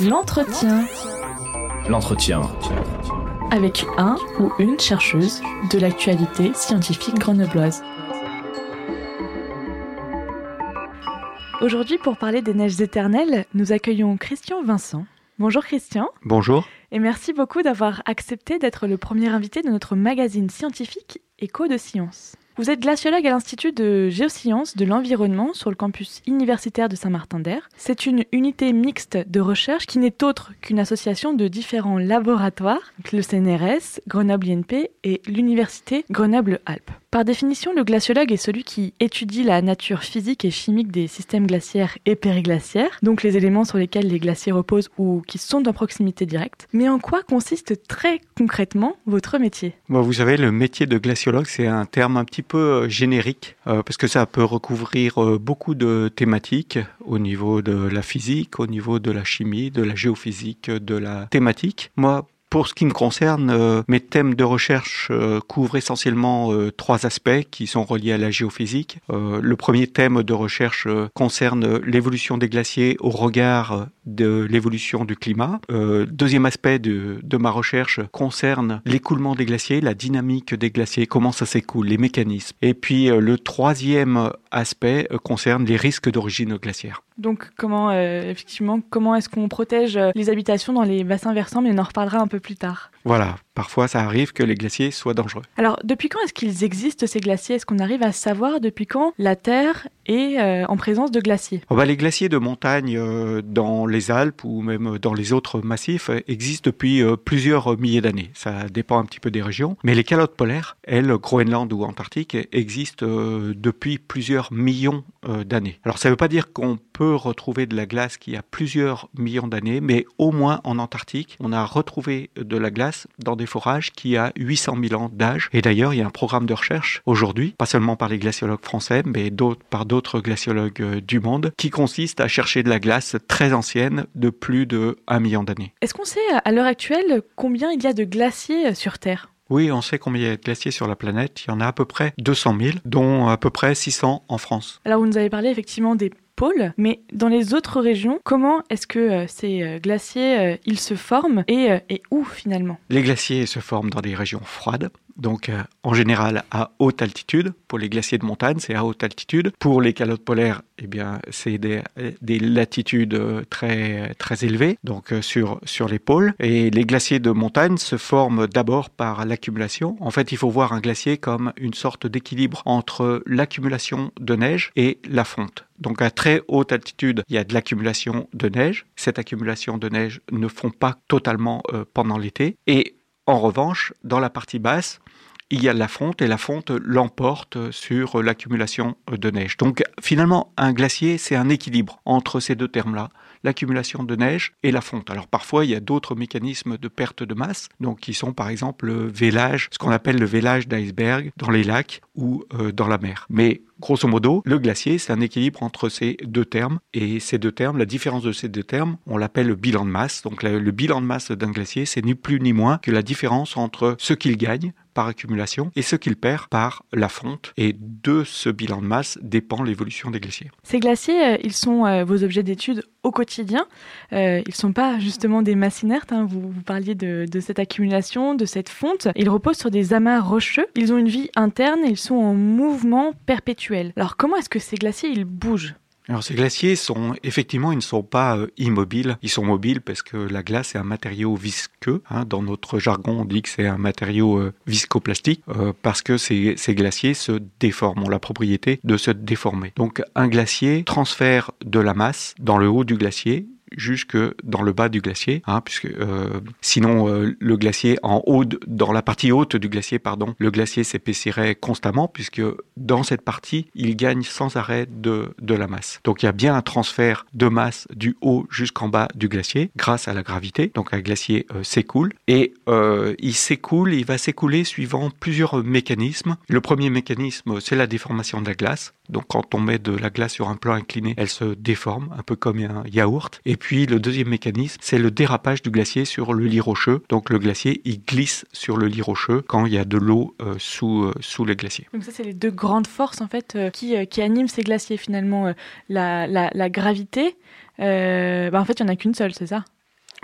L'entretien. L'entretien. Avec un ou une chercheuse de l'actualité scientifique grenobloise. Aujourd'hui, pour parler des neiges éternelles, nous accueillons Christian Vincent. Bonjour Christian. Bonjour. Et merci beaucoup d'avoir accepté d'être le premier invité de notre magazine scientifique Écho de Science. Vous êtes glaciologue à l'Institut de géosciences de l'environnement sur le campus universitaire de Saint-Martin-d'Air. C'est une unité mixte de recherche qui n'est autre qu'une association de différents laboratoires, le CNRS, Grenoble INP et l'Université Grenoble-Alpes. Par définition, le glaciologue est celui qui étudie la nature physique et chimique des systèmes glaciaires et périglaciaires, donc les éléments sur lesquels les glaciers reposent ou qui sont en proximité directe. Mais en quoi consiste très concrètement votre métier? Vous savez, le métier de glaciologue, c'est un terme un petit peu euh, générique, euh, parce que ça peut recouvrir euh, beaucoup de thématiques au niveau de la physique, au niveau de la chimie, de la géophysique, de la thématique. Moi, pour ce qui me concerne, euh, mes thèmes de recherche euh, couvrent essentiellement euh, trois aspects qui sont reliés à la géophysique. le premier thème de recherche concerne l'évolution des glaciers au regard de l'évolution du climat. deuxième aspect de, de, ma recherche concerne l'écoulement des glaciers, la dynamique des glaciers, comment ça s'écoule, les mécanismes. Et puis le troisième aspect concerne les risques d'origine glaciaire. Donc comment effectivement comment est-ce qu'on protège les habitations dans les bassins versants mais on en reparlera un peu plus tard. Voilà, parfois ça arrive que les glaciers soient dangereux. Alors, depuis quand est-ce qu'ils existent ces glaciers? Est-ce qu'on arrive à savoir depuis quand la Terre est euh, en présence de glaciers? Oh bah, Les glaciers de montagne euh, dans les Alpes ou même dans les autres massifs existent depuis euh, plusieurs milliers d'années. Ça dépend un petit peu des régions. Mais les calottes polaires, elles, Groenland ou Antarctique, existent depuis plusieurs millions d'années. Alors, ça ne veut pas dire qu'on peut retrouver de la glace qui a plusieurs millions d'années, mais au moins en Antarctique, on a retrouvé de la glace dans des forages qui a 800 000 ans d'âge. Et d'ailleurs, il y a un programme de recherche aujourd'hui, pas seulement par les glaciologues français, mais par d'autres glaciologues euh, du monde, qui consiste à chercher de la glace très ancienne de plus de 1 million d'années. Est-ce qu'on sait à l'heure actuelle combien il y a de glaciers euh, sur Terre? Oui, on sait combien il y a de glaciers sur la planète. Il y en a à peu près 200 000, dont à peu près 600 en France. Alors, vous nous avez parlé effectivement des mais dans les autres régions, comment est-ce que euh, ces euh, glaciers euh, ils se forment et où finalement? Les glaciers se forment dans des régions froides, donc en général à haute altitude. Pour les glaciers de montagne, c'est à haute altitude. Pour les calottes polaires, eh bien, c'est des, des, latitudes très, très élevées, donc sur, sur les pôles. Et les glaciers de montagne se forment d'abord par l'accumulation. En fait, il faut voir un glacier comme une sorte d'équilibre entre l'accumulation de neige et la fonte. Donc à très haute altitude, il y a de l'accumulation de neige. Cette accumulation de neige ne fond pas totalement euh, pendant l'été. Et en revanche, dans la partie basse, il y a la fonte et la fonte l'emporte sur l'accumulation de neige. Donc finalement, un glacier, c'est un équilibre entre ces deux termes-là, l'accumulation de neige et la fonte. Alors parfois, il y a d'autres mécanismes de perte de masse, donc qui sont par exemple le vélage, ce qu'on appelle le vélage d'iceberg dans les lacs ou euh, dans la mer. Mais grosso modo, le glacier, c'est un équilibre entre ces deux termes. Et ces deux termes, la différence de ces deux termes, on l'appelle le bilan de masse. Donc le bilan de masse d'un glacier, c'est ni plus ni moins que la différence entre ce qu'il gagne par accumulation et ce qu'il perd par la fonte. Et de ce bilan de masse dépend l'évolution des glaciers. Ces glaciers, euh, ils sont euh, vos objets d'étude au quotidien. Euh, ils ne sont pas justement des masses inertes. Hein. Vous, parliez de, cette accumulation, de cette fonte. Ils reposent sur des amas rocheux. Ils ont une vie interne et ils sont en mouvement perpétuel. Alors comment est-ce que ces glaciers, ils bougent? Alors ces glaciers sont effectivement ils ne sont pas euh, immobiles, ils sont mobiles parce que la glace est un matériau visqueux. Hein. Dans notre jargon, on dit que c'est un matériau euh, viscoplastique euh, parce que ces, ces, glaciers se déforment, ont la propriété de se déformer. Donc un glacier transfère de la masse dans le haut du glacier jusque dans le bas du glacier, hein, puisque euh, sinon euh, le glacier en haut, dans la partie haute du glacier, pardon, le glacier s'épaissirait constamment, puisque dans cette partie, il gagne sans arrêt de, de la masse. Donc il y a bien un transfert de masse du haut jusqu'en bas du glacier grâce à la gravité. Donc un glacier euh, s'écoule et il s'écoule, il va s'écouler suivant plusieurs mécanismes. Le premier mécanisme, c'est la déformation de la glace. Donc quand on met de la glace sur un plan incliné, elle se déforme, un peu comme un yaourt. Et puis le deuxième mécanisme, c'est le dérapage du glacier sur le lit rocheux. Donc le glacier, il glisse sur le lit rocheux quand il y a de l'eau euh, sous, euh, sous le glacier. Donc ça, c'est les deux grandes forces en fait euh, qui, qui animent ces glaciers finalement. La, la, gravité, bah, en fait, il n'y en a qu'une seule, c'est ça?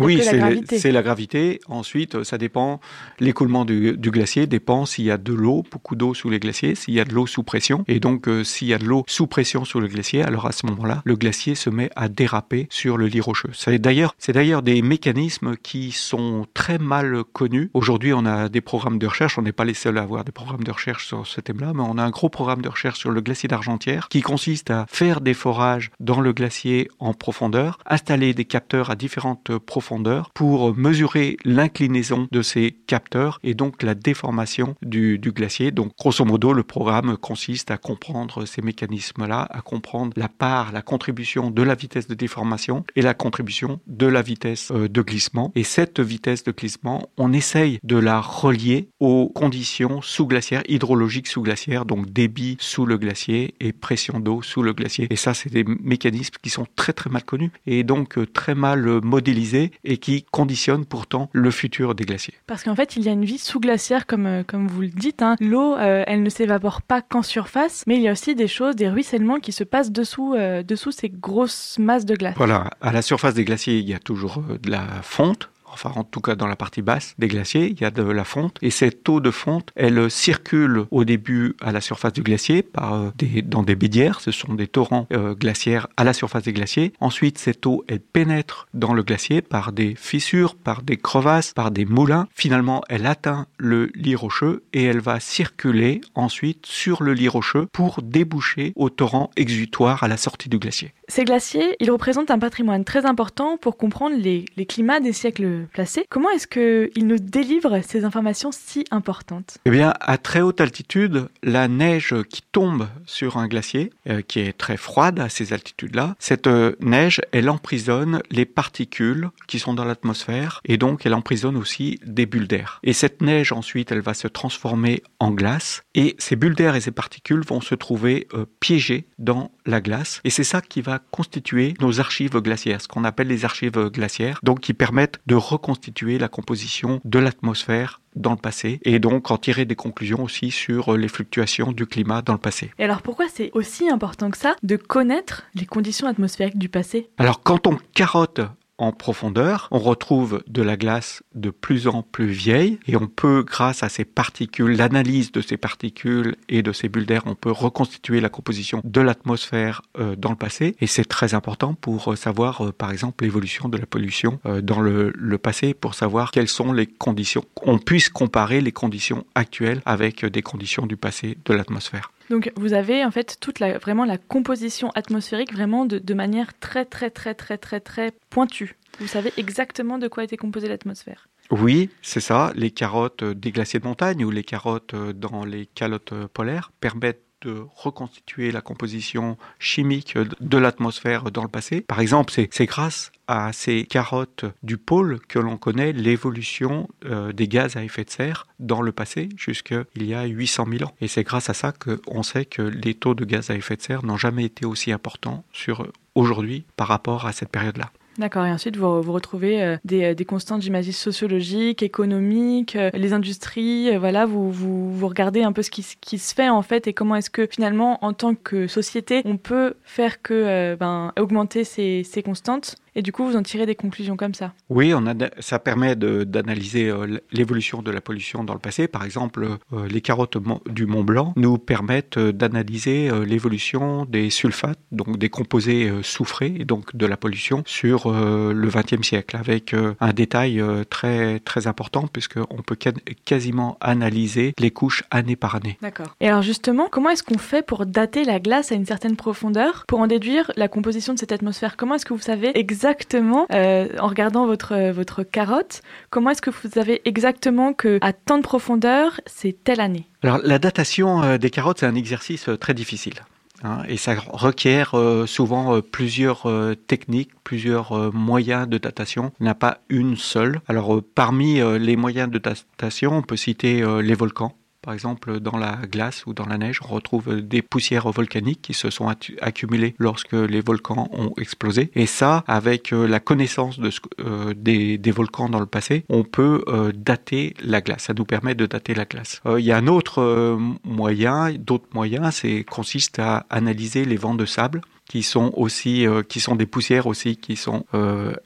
Oui, c'est la gravité. Ensuite, ça dépend. L'écoulement du, glacier dépend s'il y a de l'eau, beaucoup d'eau sous les glaciers, s'il y a de l'eau sous pression. Et donc, euh, s'il y a de l'eau sous pression sur le glacier, alors à ce moment-là, le glacier se met à déraper sur le lit rocheux. C'est d'ailleurs, c'est d'ailleurs des mécanismes qui sont très mal connus. Aujourd'hui, on a des programmes de recherche. On n'est pas les seuls à avoir des programmes de recherche sur ce thème-là, mais on a un gros programme de recherche sur le glacier d'Argentière qui consiste à faire des forages dans le glacier en profondeur, installer des capteurs à différentes profondeurs pour mesurer l'inclinaison de ces capteurs et donc la déformation du, glacier. Donc, grosso modo, le programme consiste à comprendre ces mécanismes-là, à comprendre la part, la contribution de la vitesse de déformation et la contribution de la vitesse euh, de glissement. Et cette vitesse de glissement, on essaye de la relier aux conditions sous-glaciaires, hydrologiques sous-glaciaires, donc débit sous le glacier et pression d'eau sous le glacier. Et ça, c'est des mécanismes qui sont très très mal connus et donc euh, très mal modélisés et qui conditionnent pourtant le futur des glaciers. Parce qu'en fait, il y a une vie sous-glaciaire, comme, comme vous le dites. Hein. L'eau, elle ne s'évapore pas qu'en surface, mais il y a aussi des choses, des ruissellements qui se passent dessous, dessous ces grosses masses de glace. Voilà, à la surface des glaciers, il y a toujours de la fonte, enfin en tout cas dans la partie basse des glaciers, il y a de la fonte. Et cette eau de fonte, elle circule au début à la surface du glacier par euh, des, dans des bédières, ce sont des torrents euh, glaciaires à la surface des glaciers. Ensuite, cette eau, elle pénètre dans le glacier par des fissures, par des crevasses, par des moulins. Finalement, elle atteint le lit rocheux et elle va circuler ensuite sur le lit rocheux pour déboucher au torrent exutoire à la sortie du glacier. Ces glaciers, ils représentent un patrimoine très important pour comprendre les, les climats des siècles Comment est-ce qu'il nous délivre ces informations si importantes? Eh bien, à très haute altitude, la neige qui tombe sur un glacier, euh, qui est très froide à ces altitudes-là, cette euh, neige, elle emprisonne les particules qui sont dans l'atmosphère et donc elle emprisonne aussi des bulles d'air. Et cette neige, ensuite, elle va se transformer en glace et ces bulles d'air et ces particules vont se trouver euh, piégées dans la glace. Et c'est ça qui va constituer nos archives glaciaires, ce qu'on appelle les archives glaciaires, donc qui permettent de reconstituer la composition de l'atmosphère dans le passé et donc en tirer des conclusions aussi sur les fluctuations du climat dans le passé. Et alors pourquoi c'est aussi important que ça de connaître les conditions atmosphériques du passé? Alors quand on carotte en profondeur. On retrouve de la glace de plus en plus vieille et on peut, grâce à ces particules, l'analyse de ces particules et de ces bulles d'air, on peut reconstituer la composition de l'atmosphère euh, dans le passé. Et c'est très important pour euh, savoir, euh, par exemple, l'évolution de la pollution dans le, le, passé, pour savoir quelles sont les conditions. On puisse comparer les conditions actuelles avec des conditions du passé de l'atmosphère. Donc vous avez en fait toute la, vraiment la composition atmosphérique vraiment de, de manière très très très très très très pointue. Vous savez exactement de quoi était composée l'atmosphère. Oui, c'est ça. Les carottes des glaciers de montagne ou les carottes dans les calottes polaires permettent de reconstituer la composition chimique de l'atmosphère dans le passé. Par exemple, c'est grâce à ces carottes du pôle que l'on connaît l'évolution euh, des gaz à effet de serre dans le passé jusqu'il y a 800 000 ans. Et c'est grâce à ça qu'on sait que les taux de gaz à effet de serre n'ont jamais été aussi importants sur aujourd'hui par rapport à cette période-là. D'accord, et ensuite vous, vous retrouvez euh, des, euh, des, constantes, j'imagine, sociologiques, économiques, euh, les industries, voilà, vous, vous, vous, regardez un peu ce qui, qui, se fait en fait et comment est-ce que finalement, en tant que société, on peut faire que, ben, augmenter ces, ces constantes? Et du coup, vous en tirez des conclusions comme ça Oui, on a, ça permet d'analyser euh, l'évolution de la pollution dans le passé. Par exemple, euh, les carottes du Mont Blanc nous permettent euh, d'analyser l'évolution des sulfates, donc des composés soufrés, et donc de la pollution sur le XXe siècle, avec un détail très très important puisqu'on peut quasiment analyser les couches année par année. D'accord. Et alors justement, comment est-ce qu'on fait pour dater la glace à une certaine profondeur? Pour en déduire la composition de cette atmosphère Comment est-ce que vous savez exactement exactement, euh, en regardant votre, votre carotte, comment est-ce que vous savez exactement que à tant de profondeur, c'est telle année? Alors la datation euh, des carottes, c'est un exercice euh, très difficile. Hein, et ça requiert souvent plusieurs techniques, plusieurs moyens de datation. Il n'y a pas une seule. Alors parmi les moyens de datation, on peut citer les volcans. Par exemple, dans la glace ou dans la neige, on retrouve des poussières volcaniques qui se sont accumulées lorsque les volcans ont explosé. Et ça, avec euh, la connaissance euh, des, volcans dans le passé, on peut euh, dater la glace. Ça nous permet de dater la glace. Il y a un autre moyen, d'autres moyens, c'est consiste à analyser les vents de sable qui sont aussi, qui sont des poussières aussi, qui sont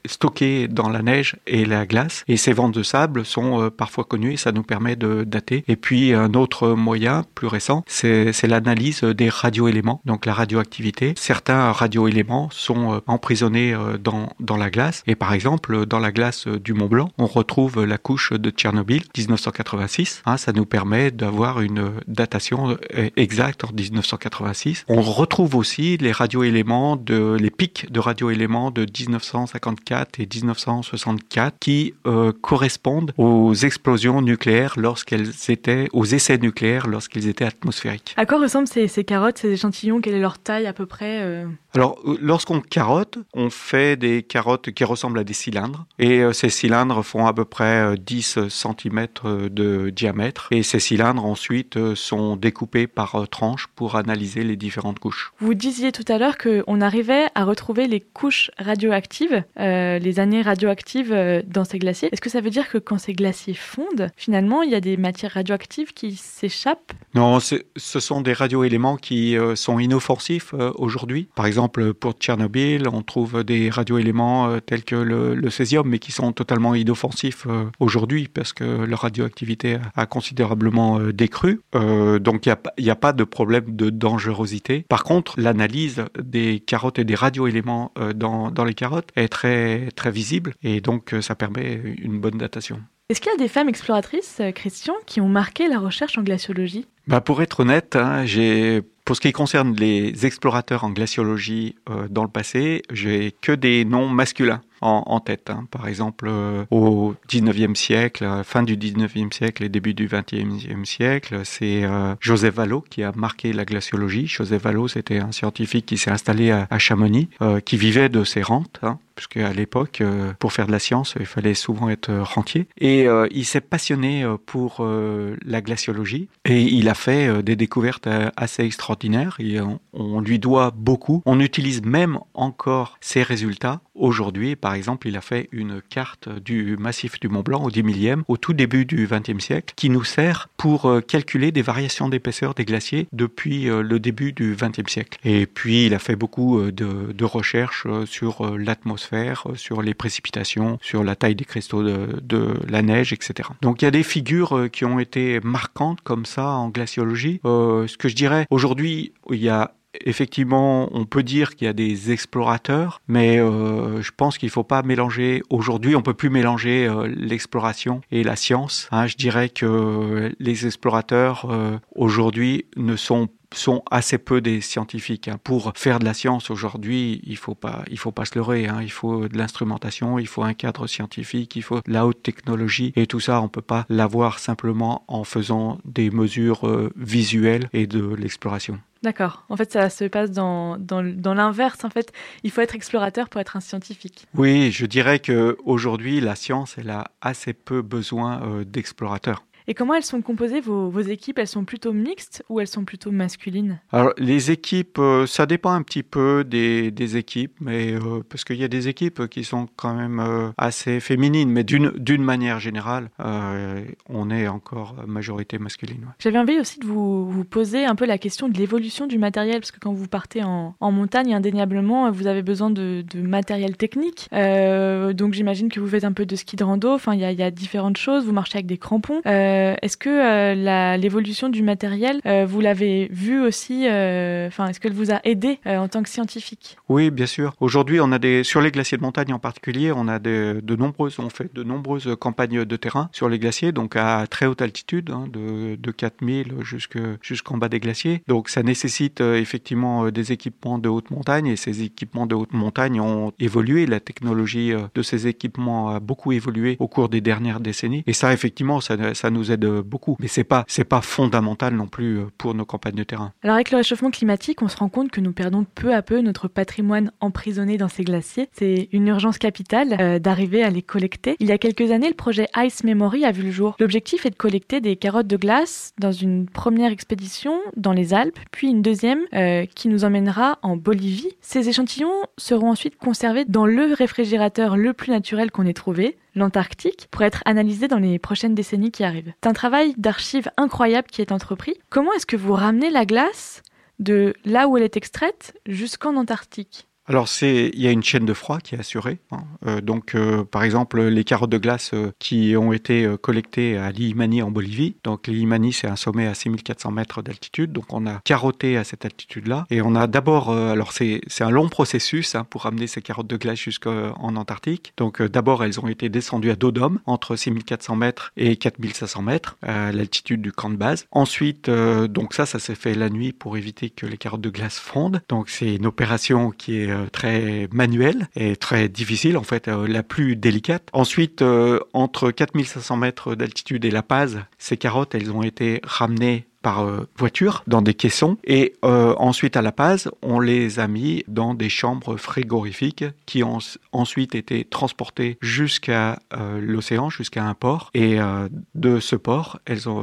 stockées dans la neige et la glace. Et ces ventes de sable sont parfois connues et ça nous permet de dater. Et puis un autre moyen plus récent, c'est l'analyse des radioéléments, donc la radioactivité. Certains radioéléments sont emprisonnés dans, dans la glace. Et par exemple, dans la glace du Mont Blanc, on retrouve la couche de Tchernobyl 1986. Hein, ça nous permet d'avoir une datation exacte en 1986. On retrouve aussi les radioéléments de les pics de radioéléments de 1954 et 1964 qui euh, correspondent aux explosions nucléaires lorsqu'elles étaient aux essais nucléaires lorsqu'ils étaient atmosphériques. À quoi ressemblent ces, carottes, ces échantillons? Quelle est leur taille à peu près euh? Alors, euh, lorsqu'on carotte, on fait des carottes qui ressemblent à des cylindres et ces cylindres font à peu près 10 cm de diamètre et ces cylindres ensuite euh, sont découpés par euh, tranches pour analyser les différentes couches. Vous disiez tout à l'heure qu'on arrivait à retrouver les couches radioactives, euh, les années radioactives dans ces glaciers. Est-ce que ça veut dire que quand ces glaciers fondent, finalement, il y a des matières radioactives qui s'échappent? Non, ce sont des radioéléments qui sont inoffensifs aujourd'hui. Par exemple, pour Tchernobyl, on trouve des radioéléments tels que le, le césium, mais qui sont totalement inoffensifs aujourd'hui parce que leur radioactivité a considérablement euh, décru. Euh, donc il n'y a, a, pas de problème de dangerosité. Par contre, l'analyse des carottes et des radioéléments euh, dans, dans les carottes est très, très visible et donc ça permet une bonne datation. Est-ce qu'il y a des femmes exploratrices, Christian, qui ont marqué la recherche en glaciologie? Bah Pour être honnête, hein, j'ai pour ce qui concerne les explorateurs en glaciologie dans le passé, j'ai que des noms masculins en, tête. Hein. Par exemple, euh, au 19e siècle, fin du 19e siècle et début du 20e siècle, c'est euh, Joseph Vallot qui a marqué la glaciologie. Joseph Vallot, c'était un scientifique qui s'est installé à, Chamonix, euh, qui vivait de ses rentes. Hein puisque à l'époque, pour faire de la science, il fallait souvent être rentier. Et il s'est passionné pour la glaciologie et il a fait des découvertes assez extraordinaires. Et on, lui doit beaucoup. On utilise même encore ses résultats aujourd'hui. Par exemple, il a fait une carte du massif du Mont Blanc au 10 millième, au tout début du XXe siècle, qui nous sert pour euh, calculer des variations d'épaisseur des glaciers depuis euh, le début du XXe siècle. Et puis, il a fait beaucoup euh, de, recherches sur l'atmosphère, sur les précipitations, sur la taille des cristaux de, la neige, etc. Donc, il y a des figures qui ont été marquantes comme ça en glaciologie. Ce que je dirais, aujourd'hui, il y a effectivement, on peut dire qu'il y a des explorateurs, mais euh, je pense qu'il ne faut pas mélanger. Aujourd'hui, on peut plus mélanger euh, l'exploration et la science. Hein. je dirais que les explorateurs euh, aujourd'hui ne sont sont assez peu des scientifiques. Hein. Pour faire de la science aujourd'hui, il faut pas, il faut pas se leurrer. Hein. Il faut de l'instrumentation, il faut un cadre scientifique, il faut de la haute technologie et tout ça, on peut pas l'avoir simplement en faisant des mesures visuelles et de l'exploration. D'accord. En fait, ça se passe dans, dans, dans l'inverse. En fait, il faut être explorateur pour être un scientifique. Oui, je dirais que aujourd'hui, la science, elle a assez peu besoin euh, d'explorateurs. Et comment elles sont composées, vos, vos, équipes? Elles sont plutôt mixtes ou elles sont plutôt masculines? Alors, les équipes, euh, ça dépend un petit peu des, des équipes, mais euh, parce qu'il y a des équipes qui sont quand même euh, assez féminines, mais d'une manière générale, on est encore majorité masculine. J'avais envie aussi de vous, vous, poser un peu la question de l'évolution du matériel, parce que quand vous partez en, en montagne, indéniablement, vous avez besoin de, de matériel technique. donc, j'imagine que vous faites un peu de ski de rando. Enfin, il y a, y a, différentes choses. Vous marchez avec des crampons. Euh, est-ce que euh, l'évolution du matériel, euh, vous l'avez vu aussi Enfin, est-ce qu'elle vous a aidé en tant que scientifique? Oui, bien sûr. Aujourd'hui, on a des sur les glaciers de montagne en particulier, on a de nombreuses, on fait de nombreuses campagnes de terrain sur les glaciers, donc à très haute altitude, hein, de, de 4000 jusqu'en bas des glaciers. Donc, ça nécessite effectivement des équipements de haute montagne et ces équipements de haute montagne ont évolué. La technologie de ces équipements a beaucoup évolué au cours des dernières décennies. Et ça, effectivement, ça, ça nous aide beaucoup. Mais c'est pas, c'est pas fondamental non plus euh, pour nos campagnes de terrain. Alors avec le réchauffement climatique, on se rend compte que nous perdons peu à peu notre patrimoine emprisonné dans ces glaciers. C'est une urgence capitale euh, d'arriver à les collecter. Il y a quelques années, le projet Ice Memory a vu le jour. L'objectif est de collecter des carottes de glace dans une première expédition dans les Alpes, puis une deuxième euh, qui nous emmènera en Bolivie. Ces échantillons seront ensuite conservés dans le réfrigérateur le plus naturel qu'on ait trouvé, l'Antarctique, pour être analysés dans les prochaines décennies qui arrivent. C'est un travail d'archives incroyable qui est entrepris. Comment est-ce que vous ramenez la glace de là où elle est extraite jusqu'en Antarctique? Alors c'est, il y a une chaîne de froid qui est assurée. Hein. Euh, donc euh, par exemple les carottes de glace euh, qui ont été collectées à l'Imani en Bolivie. Donc l'Imani c'est un sommet à 6400 mètres d'altitude. Donc on a carotté à cette altitude-là et on a d'abord, alors c'est un long processus hein, pour amener ces carottes de glace jusqu'en Antarctique. Donc d'abord elles ont été descendues à dos d'homme entre 6400 mètres et 4500 mètres à l'altitude du camp de base. Ensuite donc ça ça s'est fait la nuit pour éviter que les carottes de glace fondent. Donc c'est une opération qui est très manuelle et très difficile, en fait, euh, la plus délicate. Ensuite, euh, entre 4500 mètres d'altitude et La Paz, ces carottes, elles ont été ramenées par voiture dans des caissons et ensuite à La Paz on les a mis dans des chambres frigorifiques qui ont ensuite été transportées jusqu'à l'océan jusqu'à un port et de ce port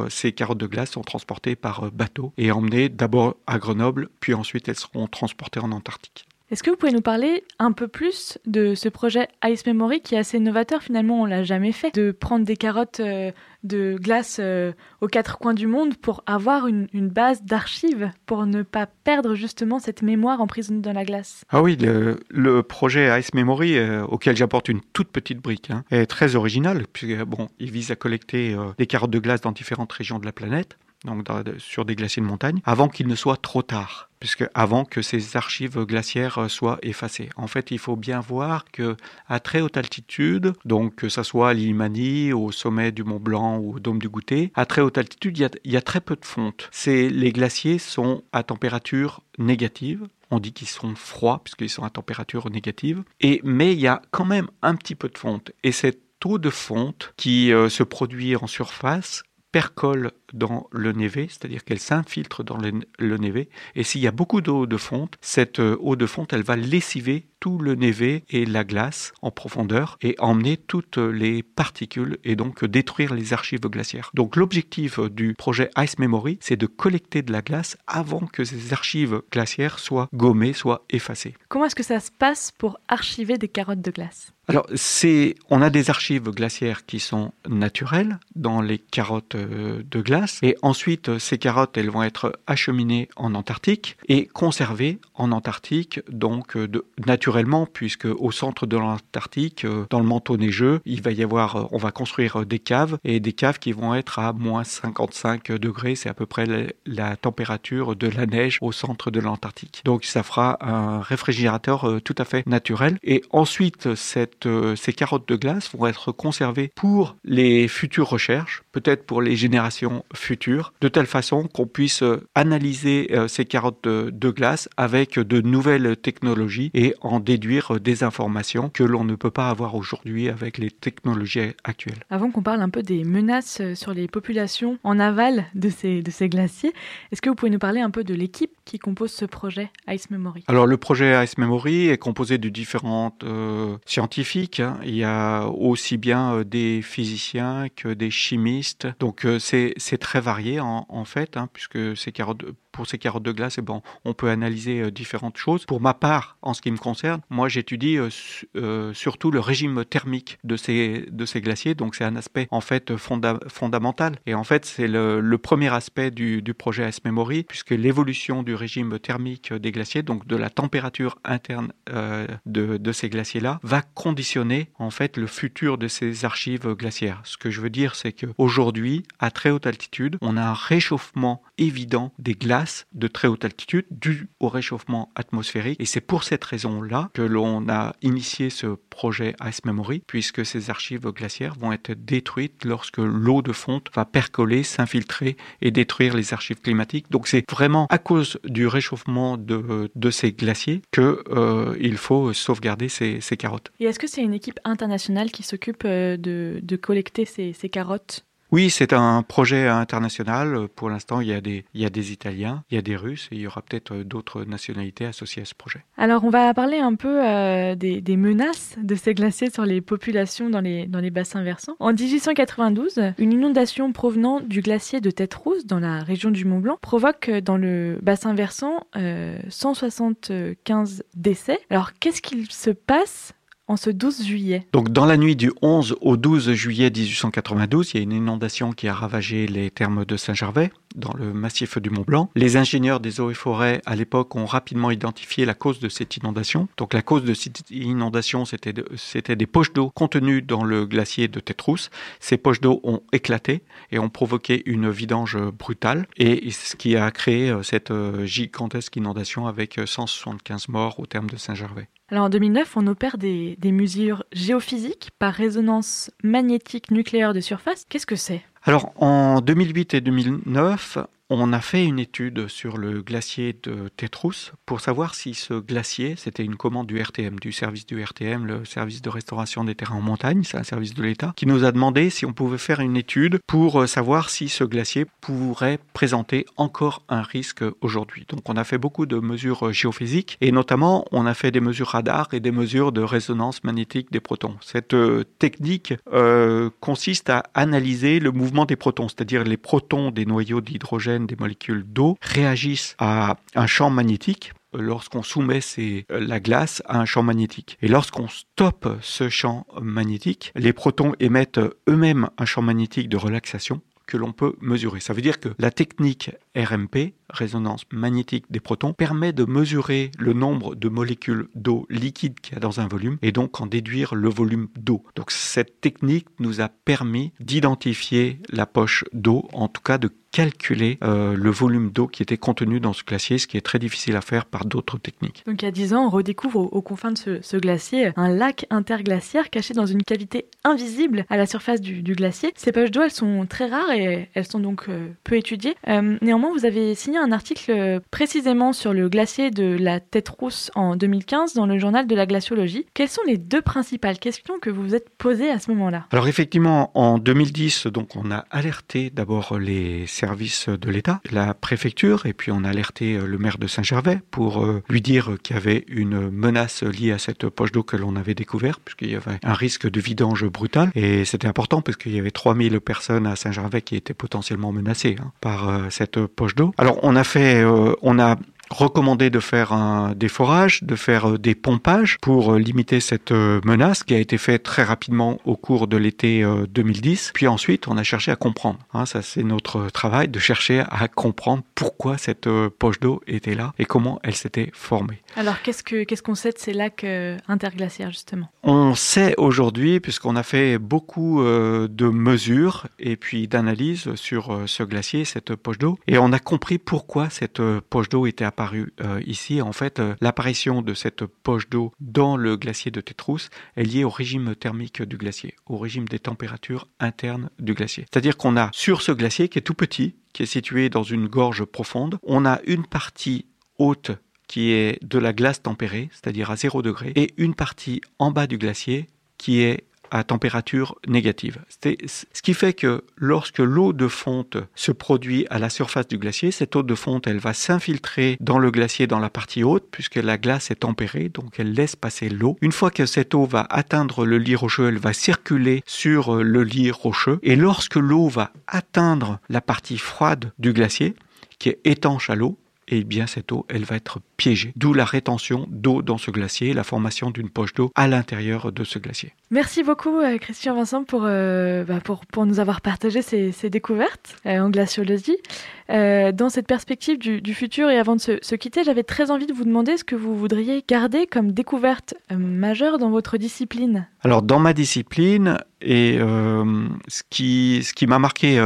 ces carottes de glace sont transportées par bateau et emmenées d'abord à Grenoble puis ensuite elles seront transportées en Antarctique. Est-ce que vous pouvez nous parler un peu plus de ce projet Ice Memory qui est assez novateur Finalement, on l'a jamais fait de prendre des carottes euh, de glace euh, aux quatre coins du monde pour avoir une, base d'archives pour ne pas perdre justement cette mémoire emprisonnée dans la glace? Ah oui, le, projet Ice Memory euh, auquel j'apporte une toute petite brique hein, est très original puisque bon, vise à collecter des carottes de glace dans différentes régions de la planète donc sur des glaciers de montagne, avant qu'il ne soit trop tard, puisque avant que ces archives glaciaires euh, soient effacées. En fait, il faut bien voir que à très haute altitude, donc que ça soit à l'Illimani, au sommet du Mont Blanc ou au Dôme du Goûter, à très haute altitude, il y a, il y a très peu de fonte. Les glaciers sont à température négative, on dit qu'ils sont froids puisqu'ils sont à température négative. Et, mais il y a quand même un petit peu de fonte. Et cette taux de fonte qui euh, se produit en surface percole dans le névé, c'est-à-dire qu'elle s'infiltre dans le, névé. Et s'il y a beaucoup d'eau de fonte, cette euh, eau de fonte, elle va lessiver tout le névé et la glace en profondeur et emmener toutes les particules et donc détruire les archives glaciaires. Donc l'objectif du projet Ice Memory, c'est de collecter de la glace avant que ces archives glaciaires soient gommées, soient effacées. Comment est-ce que ça se passe pour archiver des carottes de glace? Alors, c'est, on a des archives glaciaires qui sont naturelles dans les carottes euh, de glace. Et ensuite, ces carottes, elles vont être acheminées en Antarctique et conservées en Antarctique, donc euh, naturellement, puisque au centre de l'Antarctique, euh, dans le manteau neigeux, il va y avoir, on va construire des caves et des caves qui vont être à moins 55 degrés. C'est à peu près la, température de la neige au centre de l'Antarctique. Donc, ça fera un réfrigérateur tout à fait naturel. Et ensuite, euh, ces carottes de glace vont être conservées pour les futures recherches, peut-être pour les générations futures, de telle façon qu'on puisse euh, analyser euh, ces carottes de, glace avec de nouvelles technologies et en déduire des informations que l'on ne peut pas avoir aujourd'hui avec les technologies actuelles. Avant qu'on parle un peu des menaces sur les populations en aval de ces, de ces glaciers, est-ce que vous pouvez nous parler un peu de l'équipe qui compose ce projet Ice Memory? Alors le projet Ice Memory est composé de différentes scientifiques Hein. Il y a aussi bien euh, des physiciens que des chimistes. Donc euh, c'est très varié en, fait, hein, puisque ces carottes pour ces carottes de glace, eh ben, on peut analyser euh, différentes choses. Pour ma part, en ce qui me concerne, moi j'étudie euh, euh, surtout le régime thermique de ces, de ces glaciers. Donc c'est un aspect en fait fondamental. Et en fait c'est le, premier aspect du, projet S Memory, puisque l'évolution du régime thermique des glaciers, donc de la température interne de, de ces glaciers-là, va conditionner en fait le futur de ces archives glaciaires. Ce que je veux dire, c'est qu'aujourd'hui, à très haute altitude, on a un réchauffement évident des glaces de très haute altitude dû au réchauffement atmosphérique. Et c'est pour cette raison-là que l'on a initié ce projet Ice Memory, puisque ces archives glaciaires vont être détruites lorsque l'eau de fonte va percoler, s'infiltrer et détruire les archives climatiques. Donc c'est vraiment à cause du réchauffement de, de ces glaciers qu'il euh, il faut sauvegarder ces, ces carottes. Et est-ce que c'est une équipe internationale qui s'occupe euh, de, de collecter ces, ces carottes? Oui, c'est un projet international. Pour l'instant, il y, a des, Italiens, il y a des Russes et il y aura peut-être d'autres nationalités associées à ce projet. Alors, on va parler un peu euh, des, menaces de ces glaciers sur les populations dans les, bassins versants. En 1892, une inondation provenant du glacier de Tête Rousse dans la région du Mont Blanc provoque dans le bassin versant euh, 175 décès. Alors, qu'est-ce qu'il se passe ce 12 juillet Donc dans la nuit du 11 au 12 juillet 1892, il y a une inondation qui a ravagé les thermes de Saint-Gervais dans le massif du Mont Blanc. Les ingénieurs des eaux et forêts à l'époque ont rapidement identifié la cause de cette inondation. Donc la cause de cette inondation, c'était de, c'était des poches d'eau contenues dans le glacier de Tétrousse. Ces poches d'eau ont éclaté et ont provoqué une vidange brutale et ce qui a créé euh, cette euh, gigantesque inondation avec 175 morts au terme de Saint-Gervais. Alors en 2009, on opère des, mesures géophysiques par résonance magnétique nucléaire de surface. Qu'est-ce que c'est? Alors en 2008 et 2009, on a fait une étude sur le glacier de Tétrousse pour savoir si ce glacier, c'était une commande du RTM, du service du RTM, le service de restauration des terrains en montagne, c'est un service de l'État, qui nous a demandé si on pouvait faire une étude pour euh, savoir si ce glacier pourrait présenter encore un risque aujourd'hui. Donc on a fait beaucoup de mesures géophysiques et notamment on a fait des mesures radar et des mesures de résonance magnétique des protons. Cette euh, technique euh, consiste à analyser le mouvement des protons, c'est-à-dire les protons des noyaux d'hydrogène des molécules d'eau réagissent à un champ magnétique lorsqu'on soumet la glace à un champ magnétique. Et lorsqu'on stoppe ce champ magnétique, les protons émettent eux-mêmes un champ magnétique de relaxation que l'on peut mesurer. Ça veut dire que la technique RMP, résonance magnétique des protons, permet de mesurer le nombre de molécules d'eau liquide qu'il y a dans un volume et donc en déduire le volume d'eau. Donc cette technique nous a permis d'identifier la poche d'eau, en tout cas de calculer euh, le volume d'eau qui était contenu dans ce glacier, ce qui est très difficile à faire par d'autres techniques. Donc il y a 10 ans, on redécouvre aux, confins de ce, glacier un lac interglaciaire caché dans une cavité invisible à la surface du, glacier. Ces poches d'eau, elles sont très rares et elles sont donc euh, peu étudiées. Euh, néanmoins, vous avez signé un article précisément sur le glacier de la Tête Rousse en 2015 dans le journal de la glaciologie. Quelles sont les deux principales questions que vous vous êtes posées à ce moment-là? Alors effectivement, en 2010, donc on a alerté d'abord les services de l'État, la préfecture, et puis on a alerté euh, le maire de Saint-Gervais pour euh, lui dire qu'il y avait une menace liée à cette poche d'eau que l'on avait découverte, puisqu'il y avait un risque de vidange brutal. Et c'était important parce qu'il y avait 3000 personnes à Saint-Gervais qui étaient potentiellement menacées hein, par euh, cette poche d'eau. Alors on a fait, on a recommandé de faire un, des forages, de faire euh, des pompages pour euh, limiter cette euh, menace qui a été fait très rapidement au cours de l'été 2010. Puis ensuite, on a cherché à comprendre. Hein, ça, c'est notre travail de chercher à comprendre pourquoi cette poche d'eau était là et comment elle s'était formée. Alors, qu'est-ce que qu'est-ce qu'on sait de ces lacs interglaciaires justement? On sait aujourd'hui, puisqu'on a fait beaucoup de mesures et puis d'analyses sur ce glacier, cette poche d'eau, et on a compris pourquoi cette poche d'eau était apparue euh, ici. En fait, euh, l'apparition de cette poche d'eau dans le glacier de Tétrousse est liée au régime thermique du glacier, au régime des températures internes du glacier. C'est-à-dire qu'on a sur ce glacier qui est tout petit, qui est situé dans une gorge profonde, on a une partie haute qui est de la glace tempérée, c'est-à-dire à 0 degré, et une partie en bas du glacier qui est à température négative. Ce qui fait que lorsque l'eau de fonte se produit à la surface du glacier, cette eau de fonte, elle va s'infiltrer dans le glacier dans la partie haute, puisque la glace est tempérée, donc elle laisse passer l'eau. Une fois que cette eau va atteindre le lit rocheux, elle va circuler sur le lit rocheux. Et lorsque l'eau va atteindre la partie froide du glacier, qui est étanche à l'eau, et bien cette eau, elle va être piégée. D'où la rétention d'eau dans ce glacier, la formation d'une poche d'eau à l'intérieur de ce glacier. Merci beaucoup euh, Christian Vincent pour, euh, bah, pour, pour, nous avoir partagé ces, ces découvertes euh, en glaciologie. dans cette perspective du, du, futur et avant de se, se quitter, j'avais très envie de vous demander ce que vous voudriez garder comme découverte majeure dans votre discipline. Alors dans ma discipline, et ce qui, ce qui m'a marqué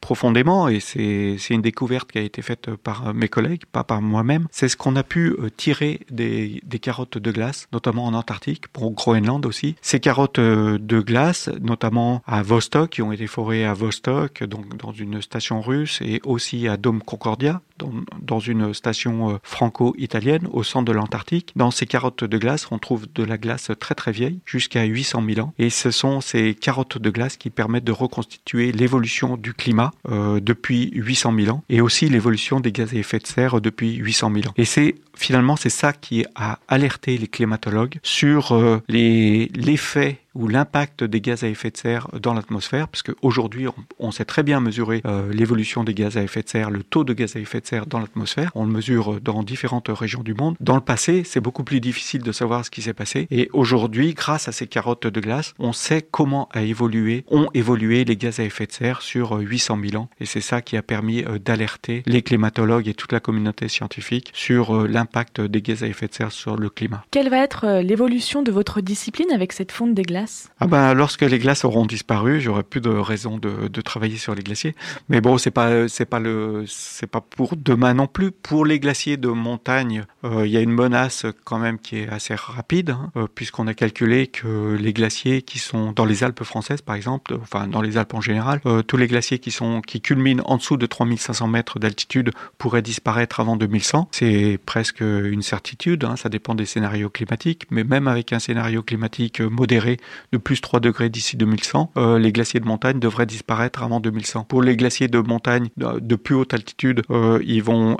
profondément, et c'est une découverte qui a été faite par mes collègues, pas par moi-même, c'est ce qu'on a pu euh, tirer des, carottes de glace, notamment en Antarctique, pour Groenland aussi. Ces carottes euh, de glace, notamment à Vostok, qui ont été forées à Vostok, donc dans une station russe, et aussi à Dome Concordia, dans, une station euh, franco-italienne au centre de l'Antarctique. Dans ces carottes de glace, on trouve de la glace très très vieille, jusqu'à 800 000 ans. Et ce sont ces carottes de glace qui permettent de reconstituer l'évolution du climat depuis 800 000 ans et aussi l'évolution des gaz à effet de serre depuis 800 000 ans. Et c'est finalement c'est ça qui a alerté les climatologues sur euh, l'effet ou l'impact des gaz à effet de serre dans l'atmosphère, parce qu'aujourd'hui, on, sait très bien mesurer euh, l'évolution des gaz à effet de serre, le taux de gaz à effet de serre dans l'atmosphère. On le mesure dans différentes régions du monde. Dans le passé, c'est beaucoup plus difficile de savoir ce qui s'est passé. Et aujourd'hui, grâce à ces carottes de glace, on sait comment a évolué, ont évolué les gaz à effet de serre sur 800 000 ans. Et c'est ça qui a permis d'alerter les climatologues et toute la communauté scientifique sur l'impact des gaz à effet de serre sur le climat. Quelle va être l'évolution de votre discipline avec cette fonte des glaces? Ah ben, lorsque les glaces auront disparu, j'aurai plus de raison de, travailler sur les glaciers. Mais bon, c'est pas c'est pas c'est pas pour demain non plus. Pour les glaciers de montagne, euh, il y a une menace quand même qui est assez rapide, hein, euh, puisqu'on a calculé que les glaciers qui sont dans les Alpes françaises, par exemple, enfin dans les Alpes en général, euh, tous les glaciers qui sont qui culminent en dessous de 3500 mètres d'altitude pourraient disparaître avant 2100. C'est presque une certitude. Hein, ça dépend des scénarios climatiques, mais même avec un scénario climatique modéré de plus 3 degrés d'ici 2100, euh, les glaciers de montagne devraient disparaître avant 2100. Pour les glaciers de montagne de plus haute altitude, euh, ils vont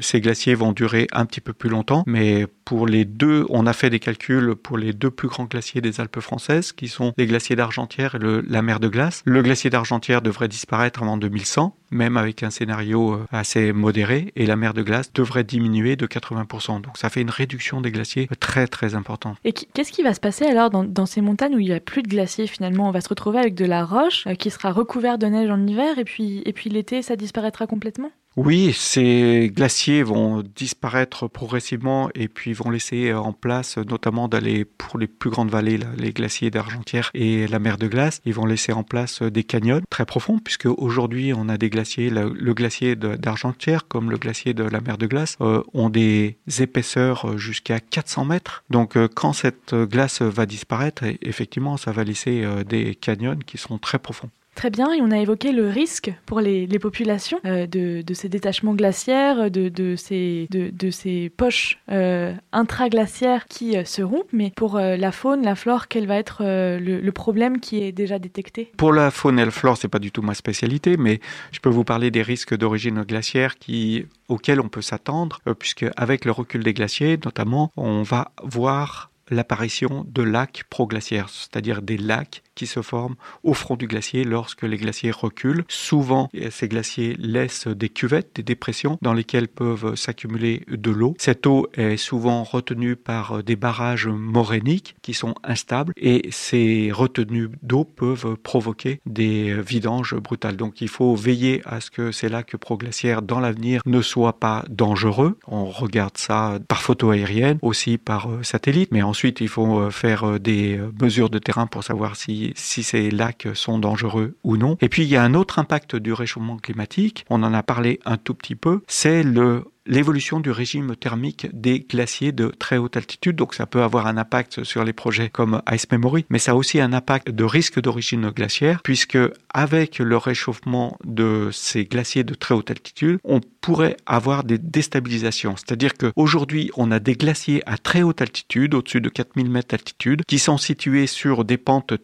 ces glaciers vont durer un petit peu plus longtemps, mais pour les deux, on a fait des calculs pour les deux plus grands glaciers des Alpes françaises, qui sont les glaciers d'Argentière et la mer de glace. Le glacier d'Argentière devrait disparaître avant 2100, même avec un scénario euh, assez modéré, et la mer de glace devrait diminuer de 80%. Donc ça fait une réduction des glaciers très très importante. Et qu'est-ce qui va se passer alors dans, dans, ces montagnes où il n'y a plus de glaciers finalement? On va se retrouver avec de la roche euh, qui sera recouverte de neige en hiver, et puis, et puis l'été, ça disparaîtra complètement? Oui, ces glaciers vont disparaître progressivement et puis vont laisser en place, notamment d'aller pour les plus grandes vallées, là, les glaciers d'Argentière et la mer de glace, ils vont laisser en place des canyons très profonds, puisque aujourd'hui on a des glaciers, le, glacier d'Argentière comme le glacier de la mer de glace, euh, ont des épaisseurs jusqu'à 400 mètres. Donc euh, quand cette glace va disparaître, effectivement, ça va laisser euh, des canyons qui sont très profonds. Très bien, et on a évoqué le risque pour les, populations euh, de, ces détachements glaciaires, de, ces, poches euh, intraglaciaires qui euh, se rompent, mais pour euh, la faune, la flore, quel va être euh, le, problème qui est déjà détecté? Pour la faune et la flore, c'est pas du tout ma spécialité, mais je peux vous parler des risques d'origine glaciaire auxquels on peut s'attendre, puisque avec le recul des glaciers, notamment, on va voir l'apparition de lacs proglaciaires, c'est-à-dire des lacs qui se forment au front du glacier lorsque les glaciers reculent. Souvent, ces glaciers laissent des cuvettes, des dépressions dans lesquelles peuvent s'accumuler de l'eau. Cette eau est souvent retenue par des barrages morainiques qui sont instables et ces retenues d'eau peuvent provoquer des vidanges brutales. Donc il faut veiller à ce que ces lacs proglaciaires dans l'avenir ne soient pas dangereux. On regarde ça par photo aérienne, aussi par satellite, mais ensuite il faut faire des mesures de terrain pour savoir si si ces lacs sont dangereux ou non. Et puis il y a un autre impact du réchauffement climatique, on en a parlé un tout petit peu, c'est le l'évolution du régime thermique des glaciers de très haute altitude. Donc ça peut avoir un impact sur les projets comme Ice Memory, mais ça a aussi un impact de risque d'origine glaciaire, puisque avec le réchauffement de ces glaciers de très haute altitude, on pourrait avoir des déstabilisations. C'est-à-dire qu'aujourd'hui, on a des glaciers à très haute altitude, au-dessus de 4000 mètres d'altitude, qui sont situés sur des pentes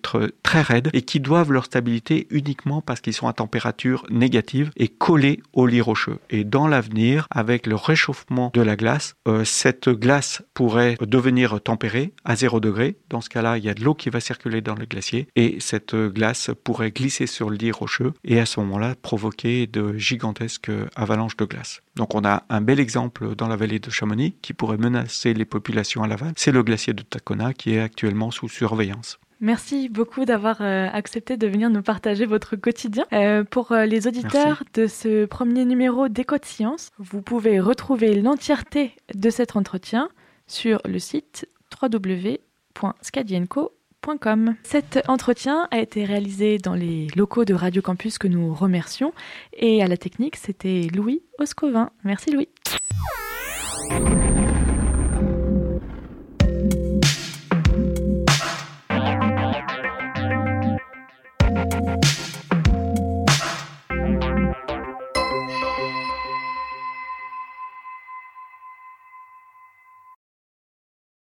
très raides et qui doivent leur stabilité uniquement parce qu'ils sont à température négative et collés au lit rocheux. Et dans l'avenir, avec le réchauffement de la glace, euh, cette glace pourrait devenir tempérée à 0 degré. Dans ce cas-là, il y a de l'eau qui va circuler dans le glacier et cette glace pourrait glisser sur le lit rocheux et à ce moment-là provoquer de gigantesques avalanches de glace. Donc on a un bel exemple dans la vallée de Chamonix qui pourrait menacer les populations à l'aval. C'est le glacier de Tacona qui est actuellement sous surveillance. Merci beaucoup d'avoir euh, accepté de venir nous partager votre quotidien. Euh, pour euh, les auditeurs Merci. de ce premier numéro d'Éco de Science, vous pouvez retrouver l'entièreté de cet entretien sur le site www.scadienco.com. Cet entretien a été réalisé dans les locaux de Radio Campus que nous remercions et à la technique, c'était Louis Oscovin. Merci Louis.